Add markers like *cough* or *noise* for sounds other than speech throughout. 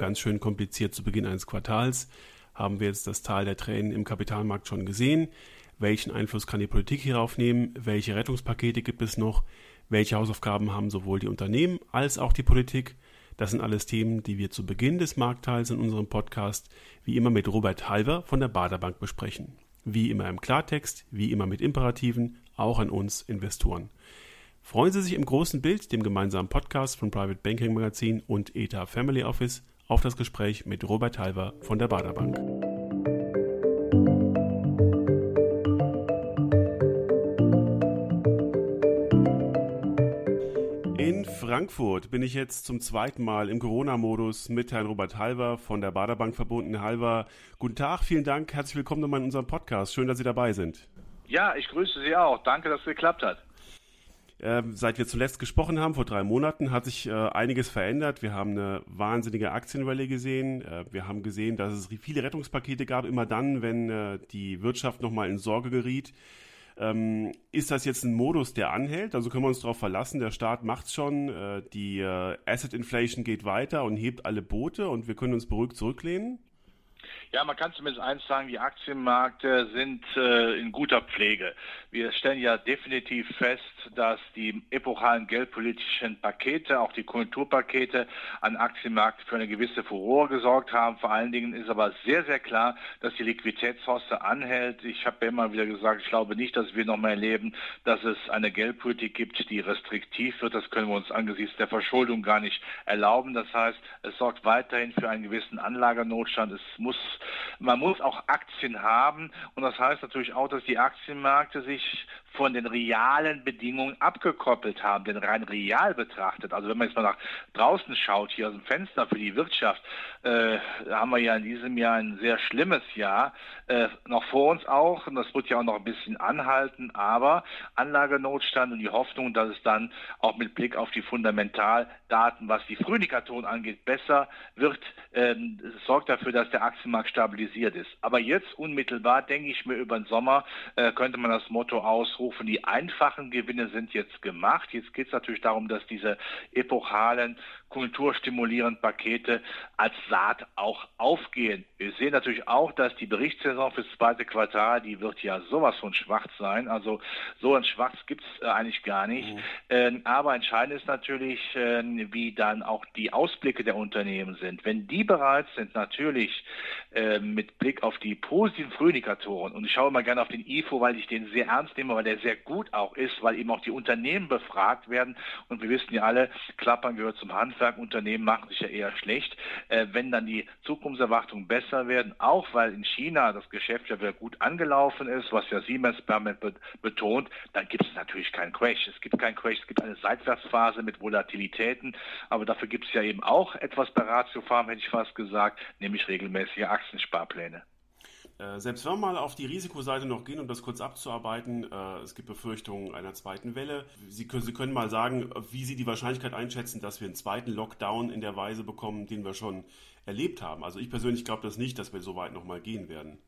ganz schön kompliziert zu Beginn eines Quartals. Haben wir jetzt das Tal der Tränen im Kapitalmarkt schon gesehen? Welchen Einfluss kann die Politik hierauf nehmen? Welche Rettungspakete gibt es noch? Welche Hausaufgaben haben sowohl die Unternehmen als auch die Politik? Das sind alles Themen, die wir zu Beginn des Marktteils in unserem Podcast wie immer mit Robert Halver von der Baderbank besprechen. Wie immer im Klartext, wie immer mit Imperativen, auch an uns Investoren. Freuen Sie sich im großen Bild, dem gemeinsamen Podcast von Private Banking Magazin und ETA Family Office, auf das Gespräch mit Robert Halver von der Baderbank. In Frankfurt bin ich jetzt zum zweiten Mal im Corona-Modus mit Herrn Robert Halver von der Baderbank verbunden. Halver, guten Tag, vielen Dank, herzlich willkommen nochmal in unserem Podcast. Schön, dass Sie dabei sind. Ja, ich grüße Sie auch. Danke, dass es geklappt hat. Ähm, seit wir zuletzt gesprochen haben, vor drei Monaten, hat sich äh, einiges verändert. Wir haben eine wahnsinnige Aktienrallye gesehen. Äh, wir haben gesehen, dass es viele Rettungspakete gab, immer dann, wenn äh, die Wirtschaft nochmal in Sorge geriet. Ähm, ist das jetzt ein Modus, der anhält? Also können wir uns darauf verlassen, der Staat macht's schon, äh, die äh, Asset Inflation geht weiter und hebt alle Boote und wir können uns beruhigt zurücklehnen? Ja, man kann zumindest eins sagen, die Aktienmärkte sind äh, in guter Pflege. Wir stellen ja definitiv fest, dass die epochalen geldpolitischen Pakete, auch die Konjunkturpakete an Aktienmärkten für eine gewisse Furore gesorgt haben. Vor allen Dingen ist aber sehr, sehr klar, dass die Liquiditätshoste anhält. Ich habe ja immer wieder gesagt, ich glaube nicht, dass wir noch mal erleben, dass es eine Geldpolitik gibt, die restriktiv wird. Das können wir uns angesichts der Verschuldung gar nicht erlauben. Das heißt, es sorgt weiterhin für einen gewissen Anlagernotstand. Es muss man muss auch Aktien haben. Und das heißt natürlich auch, dass die Aktienmärkte sich von den realen Bedingungen abgekoppelt haben, denn rein real betrachtet, also wenn man jetzt mal nach draußen schaut, hier aus dem Fenster für die Wirtschaft, äh, haben wir ja in diesem Jahr ein sehr schlimmes Jahr, äh, noch vor uns auch, und das wird ja auch noch ein bisschen anhalten, aber Anlagenotstand und die Hoffnung, dass es dann auch mit Blick auf die Fundamentaldaten, was die Frühindikatoren angeht, besser wird, ähm, sorgt dafür, dass der Aktienmarkt stabilisiert ist. Aber jetzt unmittelbar, denke ich mir, über den Sommer äh, könnte man das Motto ausrufen, die einfachen Gewinne sind jetzt gemacht. Jetzt geht es natürlich darum, dass diese epochalen kulturstimulierenden Pakete als Saat auch aufgehen. Wir sehen natürlich auch, dass die Berichtssaison fürs zweite Quartal, die wird ja sowas von schwach sein. Also so ein Schwachs gibt es äh, eigentlich gar nicht. Mhm. Ähm, aber entscheidend ist natürlich, äh, wie dann auch die Ausblicke der Unternehmen sind. Wenn die bereit sind, natürlich äh, mit Blick auf die positiven Frühindikatoren, und ich schaue mal gerne auf den IFO, weil ich den sehr ernst nehme, weil der sehr gut auch ist, weil eben auch die Unternehmen befragt werden. Und wir wissen ja alle, Klappern gehört zum Handwerk. Unternehmen machen sich ja eher schlecht. Äh, wenn dann die Zukunftserwartungen besser werden, auch weil in China das Geschäft ja wieder gut angelaufen ist, was ja Siemens permanent betont, dann gibt es natürlich keinen Crash. Es gibt keinen Crash, es gibt eine Seitwärtsphase mit Volatilitäten, aber dafür gibt es ja eben auch etwas bei Ratiofarm, hätte ich fast gesagt, nämlich regelmäßige Aktiensparpläne. Äh, selbst wenn wir mal auf die Risikoseite noch gehen, um das kurz abzuarbeiten, äh, es gibt Befürchtungen einer zweiten Welle. Sie können, Sie können mal sagen, wie Sie die Wahrscheinlichkeit einschätzen, dass wir einen zweiten Lockdown in der Weise bekommen, den wir schon erlebt haben. Also ich persönlich glaube das nicht, dass wir so weit nochmal gehen werden.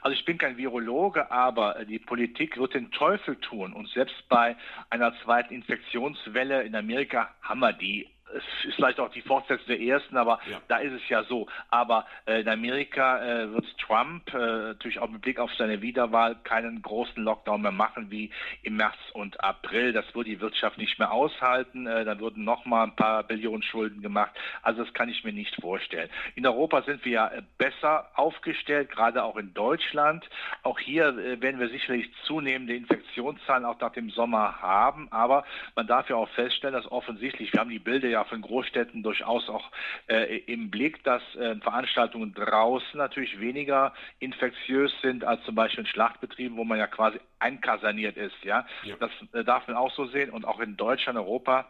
Also ich bin kein Virologe, aber die Politik wird den Teufel tun. Und selbst bei einer zweiten Infektionswelle in Amerika haben wir die es ist vielleicht auch die Fortsetzung der ersten, aber ja. da ist es ja so. Aber äh, in Amerika äh, wird Trump äh, natürlich auch mit Blick auf seine Wiederwahl keinen großen Lockdown mehr machen wie im März und April. Das würde die Wirtschaft nicht mehr aushalten. Äh, da würden noch mal ein paar Billionen Schulden gemacht. Also das kann ich mir nicht vorstellen. In Europa sind wir ja äh, besser aufgestellt, gerade auch in Deutschland. Auch hier äh, werden wir sicherlich zunehmende Infektionszahlen auch nach dem Sommer haben. Aber man darf ja auch feststellen, dass offensichtlich, wir haben die Bilder ja ja von Großstädten durchaus auch äh, im Blick, dass äh, Veranstaltungen draußen natürlich weniger infektiös sind als zum Beispiel in Schlachtbetrieben, wo man ja quasi einkaserniert ist. Ja, ja. das äh, darf man auch so sehen und auch in Deutschland, Europa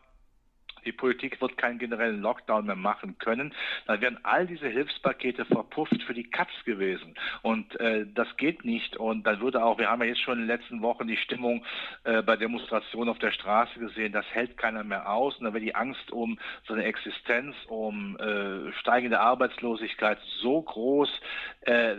die Politik wird keinen generellen Lockdown mehr machen können, dann wären all diese Hilfspakete verpufft für die Katz gewesen. Und äh, das geht nicht. Und dann würde auch, wir haben ja jetzt schon in den letzten Wochen die Stimmung äh, bei Demonstrationen auf der Straße gesehen, das hält keiner mehr aus. Und dann wäre die Angst um seine Existenz, um äh, steigende Arbeitslosigkeit so groß. Äh,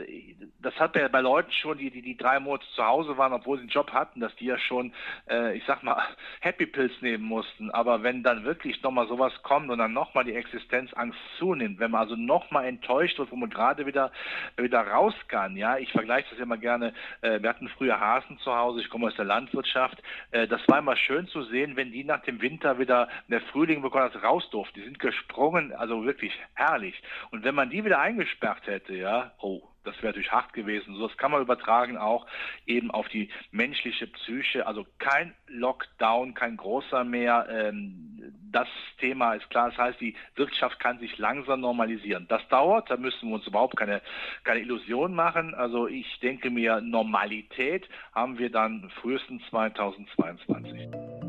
das hat ja bei Leuten schon, die, die die drei Monate zu Hause waren, obwohl sie einen Job hatten, dass die ja schon, äh, ich sag mal, Happy Pills nehmen mussten. Aber wenn dann wirklich wirklich nochmal sowas kommt und dann nochmal die Existenzangst zunimmt, wenn man also nochmal enttäuscht wird, wo man gerade wieder, wieder raus kann, ja, ich vergleiche das immer gerne, äh, wir hatten früher Hasen zu Hause, ich komme aus der Landwirtschaft, äh, das war immer schön zu sehen, wenn die nach dem Winter wieder, der Frühling bekommen hat, raus durften, die sind gesprungen, also wirklich herrlich. Und wenn man die wieder eingesperrt hätte, ja, oh, das wäre natürlich hart gewesen. So, das kann man übertragen auch eben auf die menschliche Psyche. Also kein Lockdown, kein großer mehr. Ähm, das Thema ist klar. Das heißt, die Wirtschaft kann sich langsam normalisieren. Das dauert. Da müssen wir uns überhaupt keine, keine Illusion machen. Also ich denke mir, Normalität haben wir dann frühestens 2022.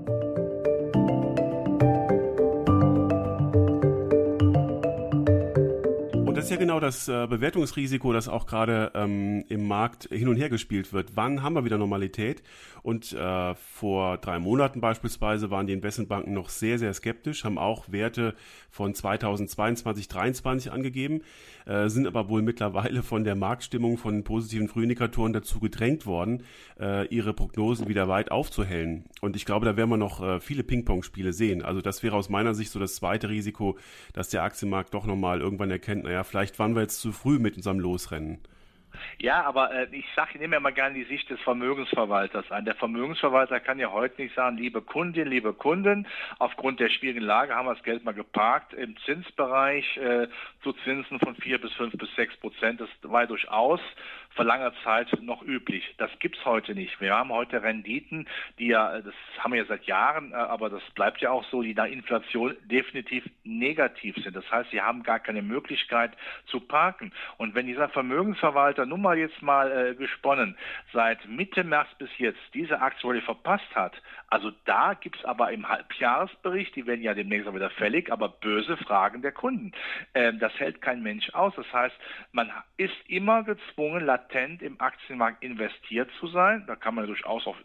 ist ja genau das äh, Bewertungsrisiko, das auch gerade ähm, im Markt hin und her gespielt wird. Wann haben wir wieder Normalität? Und äh, vor drei Monaten beispielsweise waren die Investmentbanken noch sehr, sehr skeptisch, haben auch Werte von 2022, 2023 angegeben, äh, sind aber wohl mittlerweile von der Marktstimmung von positiven Frühindikatoren dazu gedrängt worden, äh, ihre Prognosen wieder weit aufzuhellen. Und ich glaube, da werden wir noch äh, viele Ping-Pong-Spiele sehen. Also das wäre aus meiner Sicht so das zweite Risiko, dass der Aktienmarkt doch nochmal irgendwann erkennt, naja, vielleicht waren wir jetzt zu früh mit unserem Losrennen. Ja, aber äh, ich sage, nehme ja mal gerne die Sicht des Vermögensverwalters an. Der Vermögensverwalter kann ja heute nicht sagen, liebe Kundin, liebe Kunden, aufgrund der schwierigen Lage haben wir das Geld mal geparkt im Zinsbereich äh, zu Zinsen von vier bis fünf bis sechs Prozent. Das war durchaus vor langer Zeit noch üblich. Das gibt's heute nicht. Wir haben heute Renditen, die ja, das haben wir ja seit Jahren, äh, aber das bleibt ja auch so, die nach Inflation definitiv negativ sind. Das heißt, sie haben gar keine Möglichkeit zu parken. Und wenn dieser Vermögensverwalter nun mal jetzt mal äh, gesponnen seit Mitte März bis jetzt diese Aktie verpasst hat, also da gibt's aber im Halbjahresbericht, die werden ja demnächst auch wieder fällig, aber böse Fragen der Kunden. Ähm, das hält kein Mensch aus. Das heißt, man ist immer gezwungen, latent im Aktienmarkt investiert zu sein. Da kann man durchaus auf,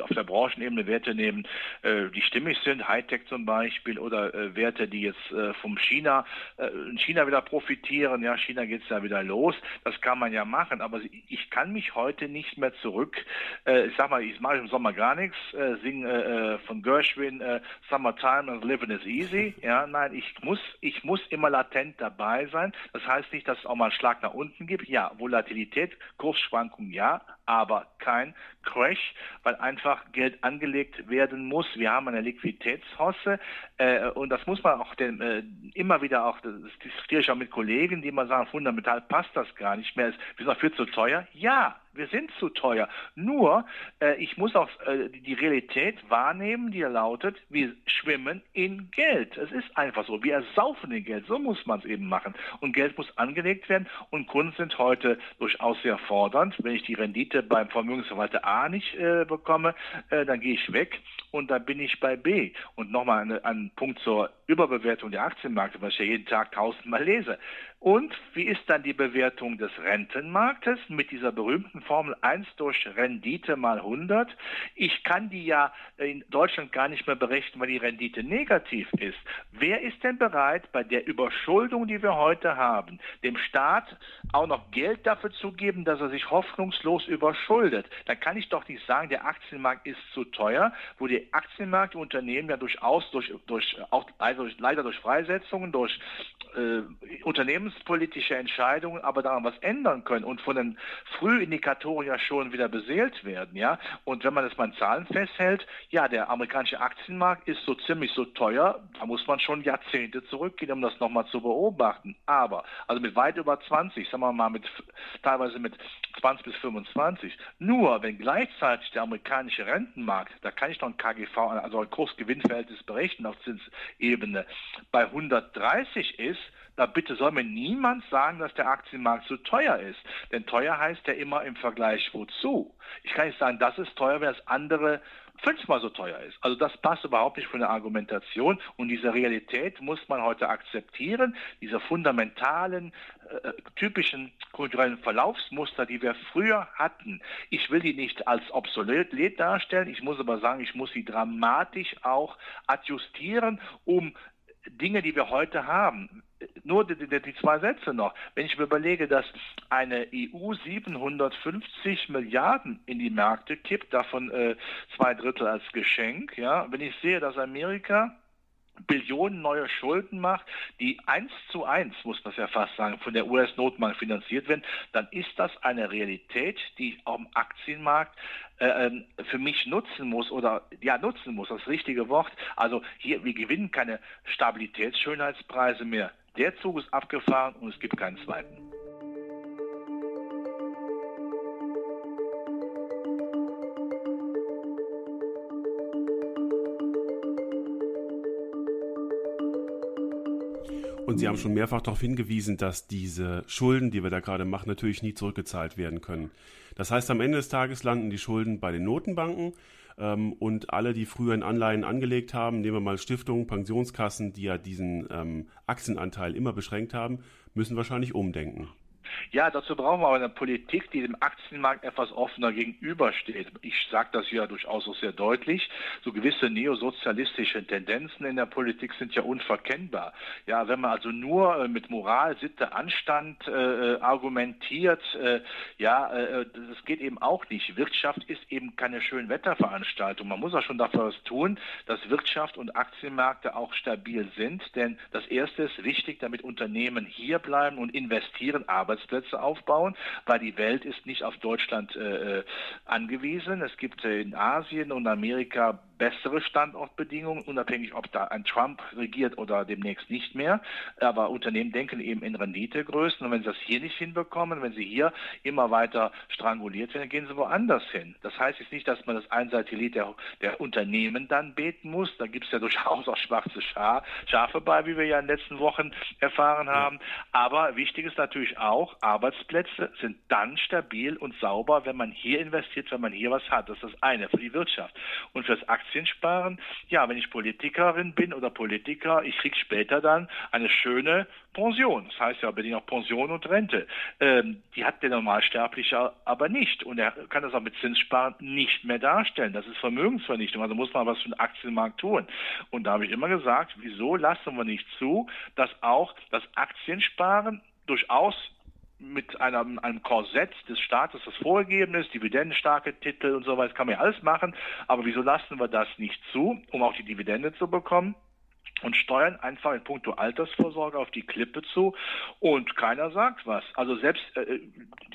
auf der Branchenebene Werte nehmen, äh, die stimmig sind, Hightech zum Beispiel, oder äh, Werte, die jetzt äh, vom China, äh, in China wieder profitieren. Ja, China geht's ja wieder los. Das kann man ja machen. Aber ich kann mich heute nicht mehr zurück, äh, ich sag mal, ich mache im Sommer gar nichts, äh, singe äh, von Gershwin, äh, Summertime and Living is Easy. *laughs* Ja, nein, ich muss, ich muss immer latent dabei sein. Das heißt nicht, dass es auch mal einen Schlag nach unten gibt. Ja, Volatilität, Kursschwankungen, ja, aber kein Crash, weil einfach Geld angelegt werden muss. Wir haben eine Liquiditätshosse äh, und das muss man auch den, äh, immer wieder auch, das diskutiere ich auch mit Kollegen, die immer sagen, fundamental passt das gar nicht mehr, ist, wir sind viel zu teuer. Ja, wir sind zu teuer. Nur, äh, ich muss auch äh, die Realität wahrnehmen, die lautet, wir schwimmen in Geld. Es ist einfach so. Wir ersaufen in Geld. So muss man es eben machen. Und Geld muss angelegt werden. Und Kunden sind heute durchaus sehr fordernd. Wenn ich die Rendite beim Vermögensverwalter A nicht äh, bekomme, äh, dann gehe ich weg und dann bin ich bei B. Und nochmal ein Punkt zur Überbewertung der Aktienmärkte, was ich ja jeden Tag tausendmal lese. Und wie ist dann die Bewertung des Rentenmarktes mit dieser berühmten Formel 1 durch Rendite mal 100? Ich kann die ja in Deutschland gar nicht mehr berechnen, weil die Rendite negativ ist. Wer ist denn bereit, bei der Überschuldung, die wir heute haben, dem Staat auch noch Geld dafür zu geben, dass er sich hoffnungslos überschuldet? Dann kann ich doch nicht sagen, der Aktienmarkt ist zu teuer, wo die Aktienmarktunternehmen ja durchaus durch, durch auch also leider durch Freisetzungen, durch äh, unternehmenspolitische Entscheidungen aber daran was ändern können und von den Frühindikatoren ja schon wieder beseelt werden, ja. Und wenn man das mal in Zahlen festhält, ja, der amerikanische Aktienmarkt ist so ziemlich so teuer, da muss man schon Jahrzehnte zurückgehen, um das nochmal zu beobachten. Aber, also mit weit über 20, sagen wir mal mit, teilweise mit 20 bis 25. Nur, wenn gleichzeitig der amerikanische Rentenmarkt, da kann ich noch ein KGV, also ein Kursgewinnverhältnis berechnen auf Zinsebene, bei 130 ist, da bitte soll mir niemand sagen, dass der Aktienmarkt zu teuer ist. Denn teuer heißt ja immer im Vergleich wozu. Ich kann nicht sagen, das ist teuer, wenn das andere fünfmal so teuer ist. Also das passt überhaupt nicht für eine Argumentation und diese Realität muss man heute akzeptieren, diese fundamentalen, äh, typischen kulturellen Verlaufsmuster, die wir früher hatten. Ich will die nicht als obsolet darstellen, ich muss aber sagen, ich muss sie dramatisch auch adjustieren, um Dinge, die wir heute haben, nur die, die, die, zwei Sätze noch. Wenn ich mir überlege, dass eine EU 750 Milliarden in die Märkte kippt, davon äh, zwei Drittel als Geschenk, ja, wenn ich sehe, dass Amerika Billionen neue Schulden macht, die eins zu eins, muss man es ja fast sagen, von der US-Notbank finanziert werden, dann ist das eine Realität, die auch im Aktienmarkt äh, ähm, für mich nutzen muss oder ja nutzen muss, das richtige Wort. Also hier, wir gewinnen keine Stabilitätsschönheitspreise mehr. Der Zug ist abgefahren und es gibt keinen zweiten. Und Sie haben schon mehrfach darauf hingewiesen, dass diese Schulden, die wir da gerade machen, natürlich nie zurückgezahlt werden können. Das heißt, am Ende des Tages landen die Schulden bei den Notenbanken ähm, und alle, die früher in Anleihen angelegt haben, nehmen wir mal Stiftungen, Pensionskassen, die ja diesen ähm, Aktienanteil immer beschränkt haben, müssen wahrscheinlich umdenken. Ja, dazu brauchen wir aber eine Politik, die dem Aktienmarkt etwas offener gegenübersteht. Ich sage das ja durchaus auch sehr deutlich. So gewisse neosozialistische Tendenzen in der Politik sind ja unverkennbar. Ja, wenn man also nur äh, mit Moral, Sitte, Anstand äh, äh, argumentiert, äh, ja, äh, das geht eben auch nicht. Wirtschaft ist eben keine Schönwetterveranstaltung. Man muss auch schon dafür was tun, dass Wirtschaft und Aktienmärkte auch stabil sind. Denn das Erste ist wichtig, damit Unternehmen hier bleiben und investieren, Arbeitsplätze Arbeitsplätze aufbauen, weil die Welt ist nicht auf Deutschland äh, äh angewiesen. Es gibt äh, in Asien und Amerika bessere Standortbedingungen, unabhängig ob da ein Trump regiert oder demnächst nicht mehr. Aber Unternehmen denken eben in Renditegrößen und wenn sie das hier nicht hinbekommen, wenn sie hier immer weiter stranguliert werden, gehen sie woanders hin. Das heißt jetzt nicht, dass man das einseitige Lied der, der Unternehmen dann beten muss. Da gibt es ja *laughs* durchaus auch schwarze Scha Schafe bei, wie wir ja in den letzten Wochen erfahren haben. Aber wichtig ist natürlich auch, Arbeitsplätze sind dann stabil und sauber, wenn man hier investiert, wenn man hier was hat. Das ist das eine für die Wirtschaft. Und fürs Aktien Aktien sparen. Ja, wenn ich Politikerin bin oder Politiker, ich kriege später dann eine schöne Pension. Das heißt ja bedingt auch Pension und Rente. Ähm, die hat der Normalsterbliche aber nicht. Und er kann das auch mit Zinssparen nicht mehr darstellen. Das ist Vermögensvernichtung. Also muss man was für den Aktienmarkt tun. Und da habe ich immer gesagt, wieso lassen wir nicht zu, dass auch das Aktiensparen durchaus mit einem, einem Korsett des Staates, das vorgegeben ist, dividendenstarke Titel und so weiter, kann man ja alles machen. Aber wieso lassen wir das nicht zu, um auch die Dividende zu bekommen? Und steuern einfach in puncto Altersvorsorge auf die Klippe zu und keiner sagt was. Also selbst, äh,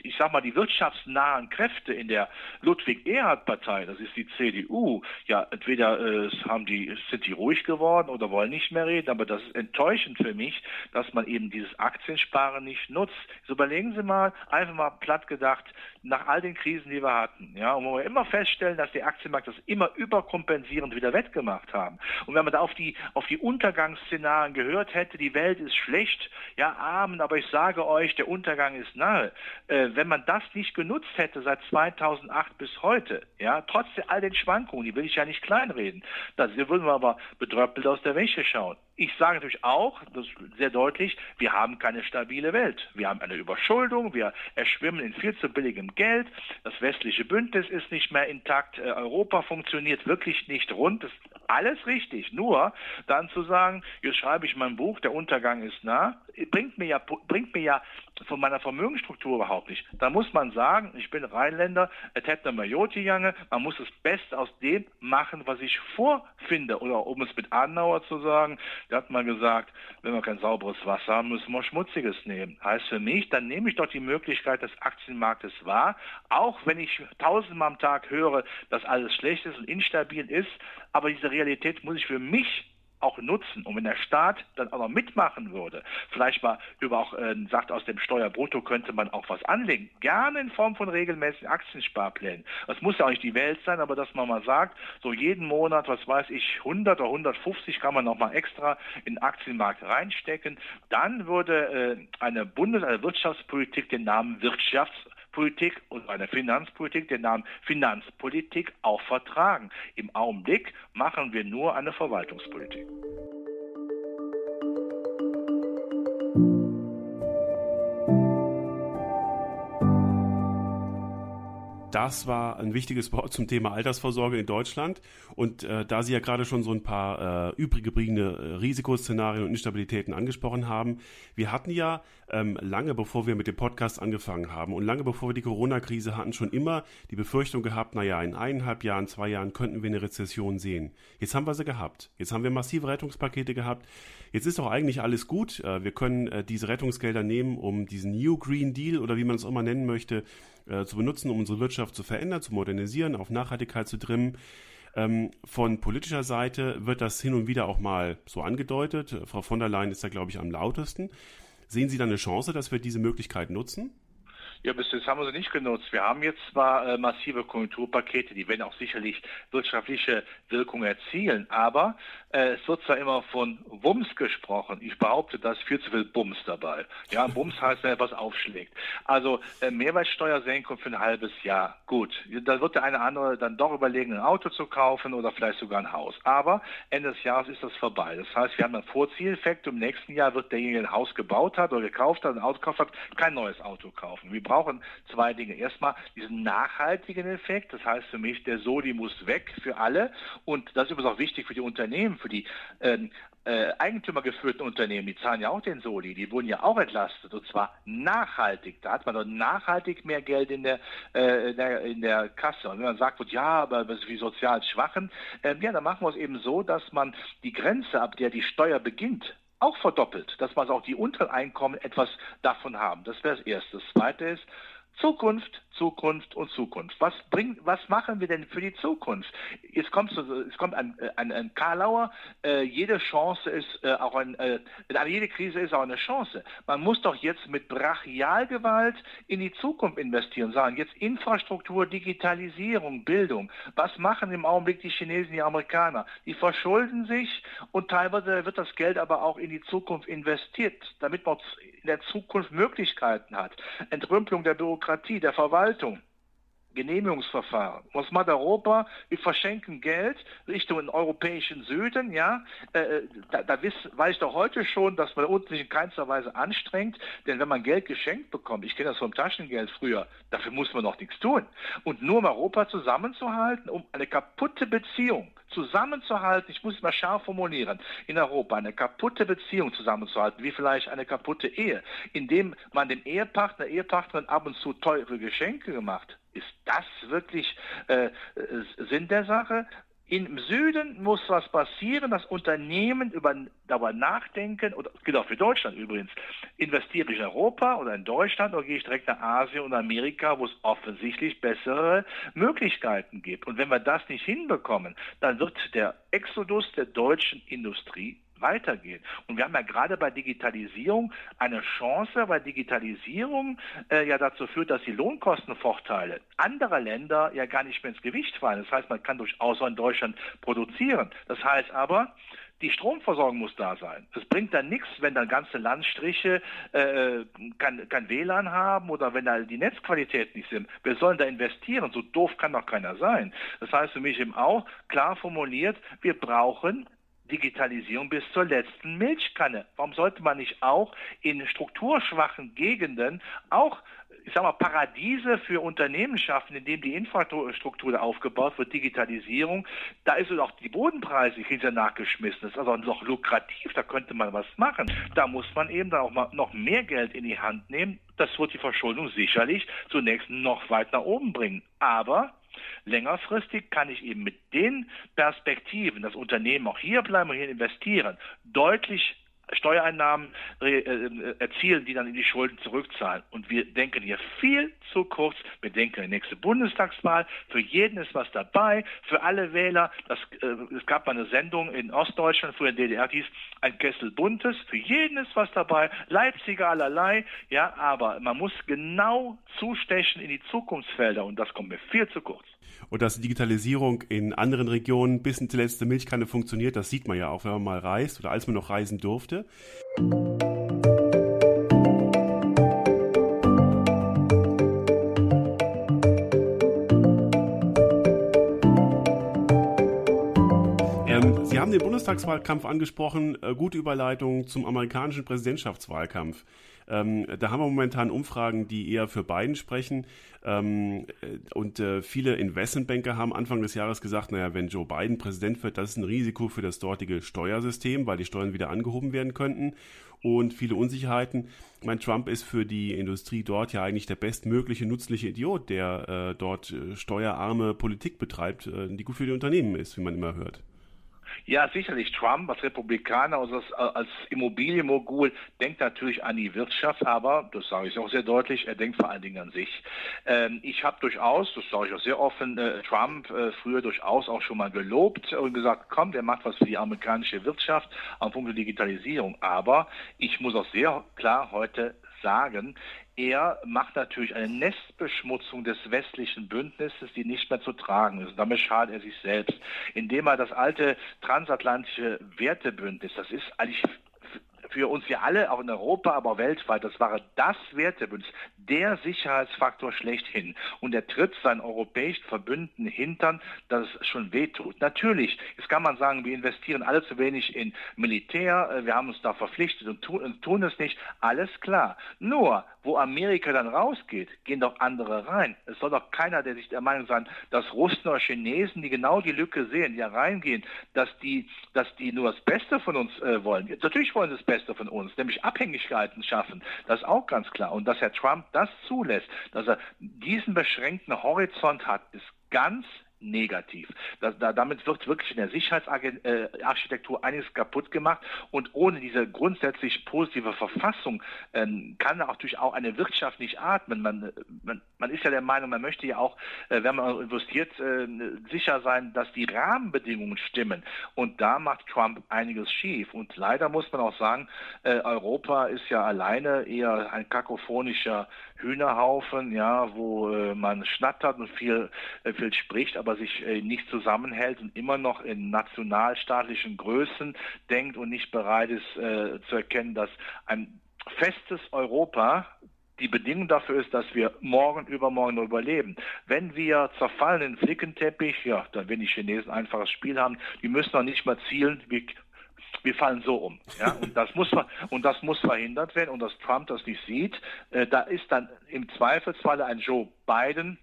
ich sag mal, die wirtschaftsnahen Kräfte in der Ludwig-Erhard-Partei, das ist die CDU, ja, entweder äh, haben die, sind die ruhig geworden oder wollen nicht mehr reden, aber das ist enttäuschend für mich, dass man eben dieses Aktiensparen nicht nutzt. So überlegen Sie mal, einfach mal platt gedacht, nach all den Krisen, die wir hatten, ja, und wo wir immer feststellen, dass die Aktienmärkte das immer überkompensierend wieder wettgemacht haben. Und wenn man da auf die, auf die Untergangsszenarien gehört hätte, die Welt ist schlecht, ja, Amen, aber ich sage euch, der Untergang ist nahe. Äh, wenn man das nicht genutzt hätte seit 2008 bis heute, ja, trotz all den Schwankungen, die will ich ja nicht kleinreden, da würden wir aber bedröppelt aus der Wäsche schauen. Ich sage natürlich auch, das ist sehr deutlich, wir haben keine stabile Welt. Wir haben eine Überschuldung, wir erschwimmen in viel zu billigem Geld, das westliche Bündnis ist nicht mehr intakt, äh, Europa funktioniert wirklich nicht rund, das ist alles richtig. Nur dann zu sagen, jetzt schreibe ich mein Buch, der Untergang ist nah, bringt mir ja, bringt mir ja von meiner Vermögensstruktur überhaupt nicht. Da muss man sagen, ich bin Rheinländer, et hätte Majoti Jange, man muss das Beste aus dem machen, was ich vorfinde. Oder um es mit Adenauer zu sagen, der hat mal gesagt, wenn wir kein sauberes Wasser haben, müssen wir schmutziges nehmen. Heißt für mich, dann nehme ich doch die Möglichkeit des Aktienmarktes wahr, auch wenn ich tausendmal am Tag höre, dass alles schlecht ist und instabil ist, aber diese Realität muss ich für mich auch nutzen. Und wenn der Staat dann auch noch mitmachen würde, vielleicht mal über auch äh, sagt, aus dem Steuerbrutto könnte man auch was anlegen, gerne in Form von regelmäßigen Aktiensparplänen. Das muss ja auch nicht die Welt sein, aber dass man mal sagt, so jeden Monat, was weiß ich, 100 oder 150 kann man noch mal extra in den Aktienmarkt reinstecken, dann würde äh, eine Bundes-, eine Wirtschaftspolitik den Namen Wirtschafts- Politik und eine Finanzpolitik den Namen Finanzpolitik auch vertragen. Im Augenblick machen wir nur eine Verwaltungspolitik. Das war ein wichtiges Wort zum Thema Altersvorsorge in Deutschland. Und äh, da Sie ja gerade schon so ein paar äh, übrig gebliebene äh, Risikoszenarien und Instabilitäten angesprochen haben, wir hatten ja ähm, lange bevor wir mit dem Podcast angefangen haben und lange bevor wir die Corona-Krise hatten, schon immer die Befürchtung gehabt, naja, in eineinhalb Jahren, zwei Jahren könnten wir eine Rezession sehen. Jetzt haben wir sie gehabt. Jetzt haben wir massive Rettungspakete gehabt. Jetzt ist doch eigentlich alles gut. Äh, wir können äh, diese Rettungsgelder nehmen, um diesen New Green Deal oder wie man es auch immer nennen möchte, äh, zu benutzen, um unsere Wirtschaft zu verändern, zu modernisieren, auf Nachhaltigkeit zu trimmen. Ähm, von politischer Seite wird das hin und wieder auch mal so angedeutet. Frau von der Leyen ist da, glaube ich, am lautesten. Sehen Sie da eine Chance, dass wir diese Möglichkeit nutzen? Ja, bis jetzt haben wir sie nicht genutzt. Wir haben jetzt zwar äh, massive Konjunkturpakete, die werden auch sicherlich wirtschaftliche Wirkung erzielen, aber äh, es wird zwar immer von Wumms gesprochen. Ich behaupte, da ist viel zu viel Bums dabei. Ja, *laughs* Bums heißt, wenn etwas aufschlägt. Also äh, Mehrwertsteuersenkung für ein halbes Jahr. Gut, da wird der eine andere dann doch überlegen, ein Auto zu kaufen oder vielleicht sogar ein Haus. Aber Ende des Jahres ist das vorbei. Das heißt, wir haben einen Vorzieleffekt. Im nächsten Jahr wird derjenige, der ein Haus gebaut hat oder gekauft hat, ein Auto gekauft hat, kein neues Auto kaufen. Wir brauchen zwei Dinge. Erstmal diesen nachhaltigen Effekt. Das heißt für mich, der Soli muss weg für alle. Und das ist übrigens auch wichtig für die Unternehmen, für die ähm, äh, eigentümergeführten Unternehmen, die zahlen ja auch den Soli, die wurden ja auch entlastet und zwar nachhaltig. Da hat man doch nachhaltig mehr Geld in der, äh, in der, in der Kasse. Und wenn man sagt, ja, aber das ist wie sozial Schwachen, äh, ja, dann machen wir es eben so, dass man die Grenze, ab der die Steuer beginnt, auch verdoppelt, dass man auch die Untereinkommen etwas davon haben. Das wäre das Erste. Das Zweite ist, Zukunft, Zukunft und Zukunft. Was bringt, was machen wir denn für die Zukunft? Jetzt kommt, es kommt ein, ein, ein Karlauer. Äh, jede Chance ist äh, auch ein, äh, jede Krise ist auch eine Chance. Man muss doch jetzt mit Brachialgewalt in die Zukunft investieren, sagen jetzt Infrastruktur, Digitalisierung, Bildung. Was machen im Augenblick die Chinesen, die Amerikaner? Die verschulden sich und teilweise wird das Geld aber auch in die Zukunft investiert, damit man der Zukunft Möglichkeiten hat. Entrümpelung der Bürokratie, der Verwaltung. Genehmigungsverfahren. Was macht Europa? Wir verschenken Geld Richtung den europäischen Süden, ja. Äh, da, da wiss, weiß ich doch heute schon, dass man uns nicht in keinster Weise anstrengt, denn wenn man Geld geschenkt bekommt, ich kenne das vom Taschengeld früher, dafür muss man noch nichts tun. Und nur um Europa zusammenzuhalten, um eine kaputte Beziehung zusammenzuhalten, ich muss es mal scharf formulieren, in Europa eine kaputte Beziehung zusammenzuhalten, wie vielleicht eine kaputte Ehe, indem man dem Ehepartner, Ehepartnerin ab und zu teure Geschenke gemacht. Ist das wirklich äh, Sinn der Sache? Im Süden muss was passieren, dass Unternehmen über, darüber nachdenken, oder das gilt auch für Deutschland übrigens, investiere ich in Europa oder in Deutschland oder gehe ich direkt nach Asien und Amerika, wo es offensichtlich bessere Möglichkeiten gibt. Und wenn wir das nicht hinbekommen, dann wird der Exodus der deutschen Industrie weitergehen. Und wir haben ja gerade bei Digitalisierung eine Chance, weil Digitalisierung äh, ja dazu führt, dass die Lohnkostenvorteile anderer Länder ja gar nicht mehr ins Gewicht fallen. Das heißt, man kann durchaus auch in Deutschland produzieren. Das heißt aber, die Stromversorgung muss da sein. Es bringt dann nichts, wenn dann ganze Landstriche äh, kein, kein WLAN haben oder wenn da die Netzqualität nicht sind. Wir sollen da investieren. So doof kann doch keiner sein. Das heißt für mich eben auch klar formuliert, wir brauchen Digitalisierung bis zur letzten Milchkanne. Warum sollte man nicht auch in strukturschwachen Gegenden auch ich sag mal, Paradiese für Unternehmen schaffen, indem die Infrastruktur aufgebaut wird, Digitalisierung, da ist auch die Bodenpreise, ja nachgeschmissen. Das ist also noch lukrativ, da könnte man was machen. Da muss man eben dann auch mal noch mehr Geld in die Hand nehmen. Das wird die Verschuldung sicherlich zunächst noch weit nach oben bringen. Aber Längerfristig kann ich eben mit den Perspektiven, das Unternehmen auch hier bleiben und hier investieren, deutlich Steuereinnahmen äh, äh, erzielen, die dann in die Schulden zurückzahlen. Und wir denken hier viel zu kurz. Wir denken die nächste Bundestagswahl. Für jeden ist was dabei, für alle Wähler. Das, äh, es gab mal eine Sendung in Ostdeutschland, früher in DDR, hieß ein Kessel Buntes. Für jeden ist was dabei. Leipziger allerlei. Ja, aber man muss genau zustechen in die Zukunftsfelder und das kommt mir viel zu kurz. Und dass die Digitalisierung in anderen Regionen bis in die letzte Milchkanne funktioniert, das sieht man ja auch, wenn man mal reist oder als man noch reisen durfte. Ähm, Sie haben den Bundestagswahlkampf angesprochen, äh, gute Überleitung zum amerikanischen Präsidentschaftswahlkampf. Ähm, da haben wir momentan Umfragen, die eher für Biden sprechen. Ähm, und äh, viele Investmentbanker haben Anfang des Jahres gesagt, naja, wenn Joe Biden Präsident wird, das ist ein Risiko für das dortige Steuersystem, weil die Steuern wieder angehoben werden könnten und viele Unsicherheiten. Mein Trump ist für die Industrie dort ja eigentlich der bestmögliche nützliche Idiot, der äh, dort äh, steuerarme Politik betreibt, äh, die gut für die Unternehmen ist, wie man immer hört. Ja, sicherlich. Trump als Republikaner, also als, Immobilienmogul, denkt natürlich an die Wirtschaft, aber, das sage ich auch sehr deutlich, er denkt vor allen Dingen an sich. Ähm, ich habe durchaus, das sage ich auch sehr offen, äh, Trump äh, früher durchaus auch schon mal gelobt und gesagt, komm, der macht was für die amerikanische Wirtschaft am Punkt der Digitalisierung. Aber ich muss auch sehr klar heute sagen, er macht natürlich eine Nestbeschmutzung des westlichen Bündnisses, die nicht mehr zu tragen ist. damit schadet er sich selbst, indem er das alte transatlantische Wertebündnis, das ist eigentlich für uns ja alle, auch in Europa, aber weltweit, das war das Wertebündnis, der Sicherheitsfaktor schlechthin. Und er tritt seinen europäischen Verbündeten hintern, dass es schon wehtut. Natürlich, jetzt kann man sagen, wir investieren alle zu wenig in Militär, äh, wir haben uns da verpflichtet und tun, und tun es nicht. Alles klar. Nur, wo Amerika dann rausgeht, gehen doch andere rein. Es soll doch keiner, der sich der Meinung sein, dass Russen oder Chinesen, die genau die Lücke sehen, die reingehen, dass die, dass die nur das Beste von uns äh, wollen. Natürlich wollen sie das Beste von uns, nämlich Abhängigkeiten schaffen. Das ist auch ganz klar. Und dass Herr Trump das zulässt, dass er diesen beschränkten Horizont hat, ist ganz negativ. Das, da, damit wird wirklich in der Sicherheitsarchitektur einiges kaputt gemacht und ohne diese grundsätzlich positive Verfassung ähm, kann natürlich auch eine Wirtschaft nicht atmen. Man, man, man ist ja der Meinung, man möchte ja auch, äh, wenn man investiert, äh, sicher sein, dass die Rahmenbedingungen stimmen und da macht Trump einiges schief und leider muss man auch sagen, äh, Europa ist ja alleine eher ein kakophonischer Hühnerhaufen, ja, wo äh, man schnattert und viel, äh, viel spricht, aber sich äh, nicht zusammenhält und immer noch in nationalstaatlichen Größen denkt und nicht bereit ist äh, zu erkennen, dass ein festes Europa die Bedingung dafür ist, dass wir morgen, übermorgen überleben. Wenn wir zerfallenen Flickenteppich, ja, dann wenn die Chinesen ein einfaches Spiel haben, die müssen noch nicht mal zielen, wie wir fallen so um. Ja? *laughs* Und das muss und das muss verhindert werden und dass Trump das nicht sieht. Äh, da ist dann im Zweifelsfalle ein Joe Biden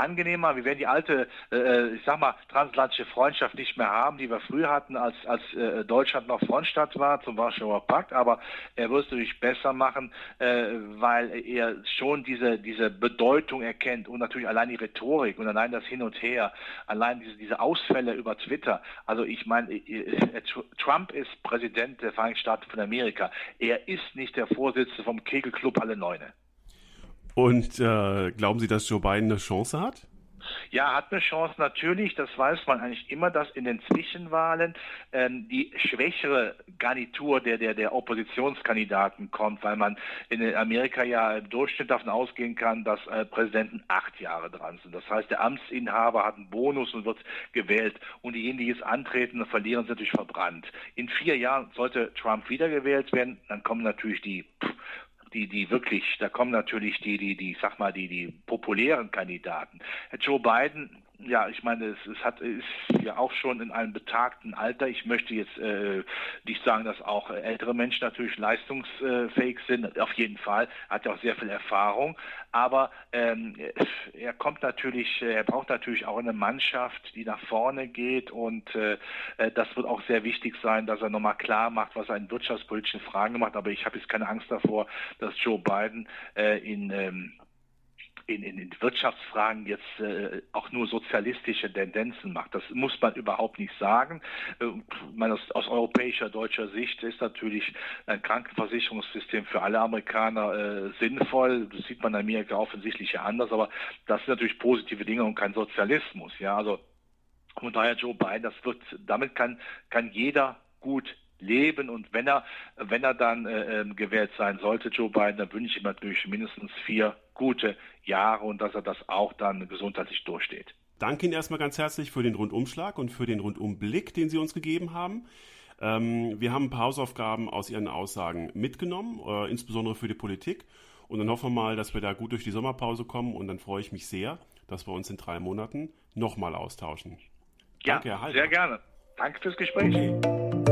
angenehmer. Wir werden die alte, äh, äh, ich sag mal, transatlantische Freundschaft nicht mehr haben, die wir früher hatten, als, als äh, Deutschland noch Frontstadt war zum Warschauer Pakt. Aber er wird es natürlich besser machen, äh, weil er schon diese, diese Bedeutung erkennt und natürlich allein die Rhetorik und allein das Hin und Her, allein diese, diese Ausfälle über Twitter. Also ich meine, äh, äh, Trump ist Präsident der Vereinigten Staaten von Amerika. Er ist nicht der Vorsitzende vom Kegelclub Alle Neune. Und äh, glauben Sie, dass Joe Biden eine Chance hat? Ja, hat eine Chance natürlich. Das weiß man eigentlich immer, dass in den Zwischenwahlen ähm, die schwächere Garnitur der, der, der Oppositionskandidaten kommt, weil man in Amerika ja im Durchschnitt davon ausgehen kann, dass äh, Präsidenten acht Jahre dran sind. Das heißt, der Amtsinhaber hat einen Bonus und wird gewählt. Und diejenigen, die jetzt antreten, verlieren, sind natürlich verbrannt. In vier Jahren sollte Trump wiedergewählt werden, dann kommen natürlich die die, die wirklich, da kommen natürlich die, die, die, sag mal, die, die populären Kandidaten. Joe Biden ja, ich meine, es, es hat, ist ja auch schon in einem betagten Alter. Ich möchte jetzt äh, nicht sagen, dass auch ältere Menschen natürlich leistungsfähig sind. Auf jeden Fall hat er auch sehr viel Erfahrung. Aber ähm, er kommt natürlich, er braucht natürlich auch eine Mannschaft, die nach vorne geht. Und äh, das wird auch sehr wichtig sein, dass er nochmal klar macht, was er in wirtschaftspolitischen Fragen macht. Aber ich habe jetzt keine Angst davor, dass Joe Biden äh, in ähm, in, in, in Wirtschaftsfragen jetzt äh, auch nur sozialistische Tendenzen macht. Das muss man überhaupt nicht sagen. Äh, man, aus, aus, europäischer, deutscher Sicht ist natürlich ein Krankenversicherungssystem für alle Amerikaner äh, sinnvoll. Das sieht man in Amerika offensichtlich ja anders, aber das sind natürlich positive Dinge und kein Sozialismus. Ja, also von daher Joe Biden, das wird, damit kann, kann jeder gut leben und wenn er, wenn er dann äh, ähm, gewählt sein sollte, Joe Biden, dann wünsche ich ihm natürlich mindestens vier gute Jahre und dass er das auch dann gesundheitlich durchsteht. Danke Ihnen erstmal ganz herzlich für den Rundumschlag und für den Rundumblick, den Sie uns gegeben haben. Ähm, wir haben ein paar Hausaufgaben aus Ihren Aussagen mitgenommen, äh, insbesondere für die Politik. Und dann hoffen wir mal, dass wir da gut durch die Sommerpause kommen. Und dann freue ich mich sehr, dass wir uns in drei Monaten nochmal austauschen. Ja, Danke, Herr Halter. sehr gerne. Danke fürs Gespräch.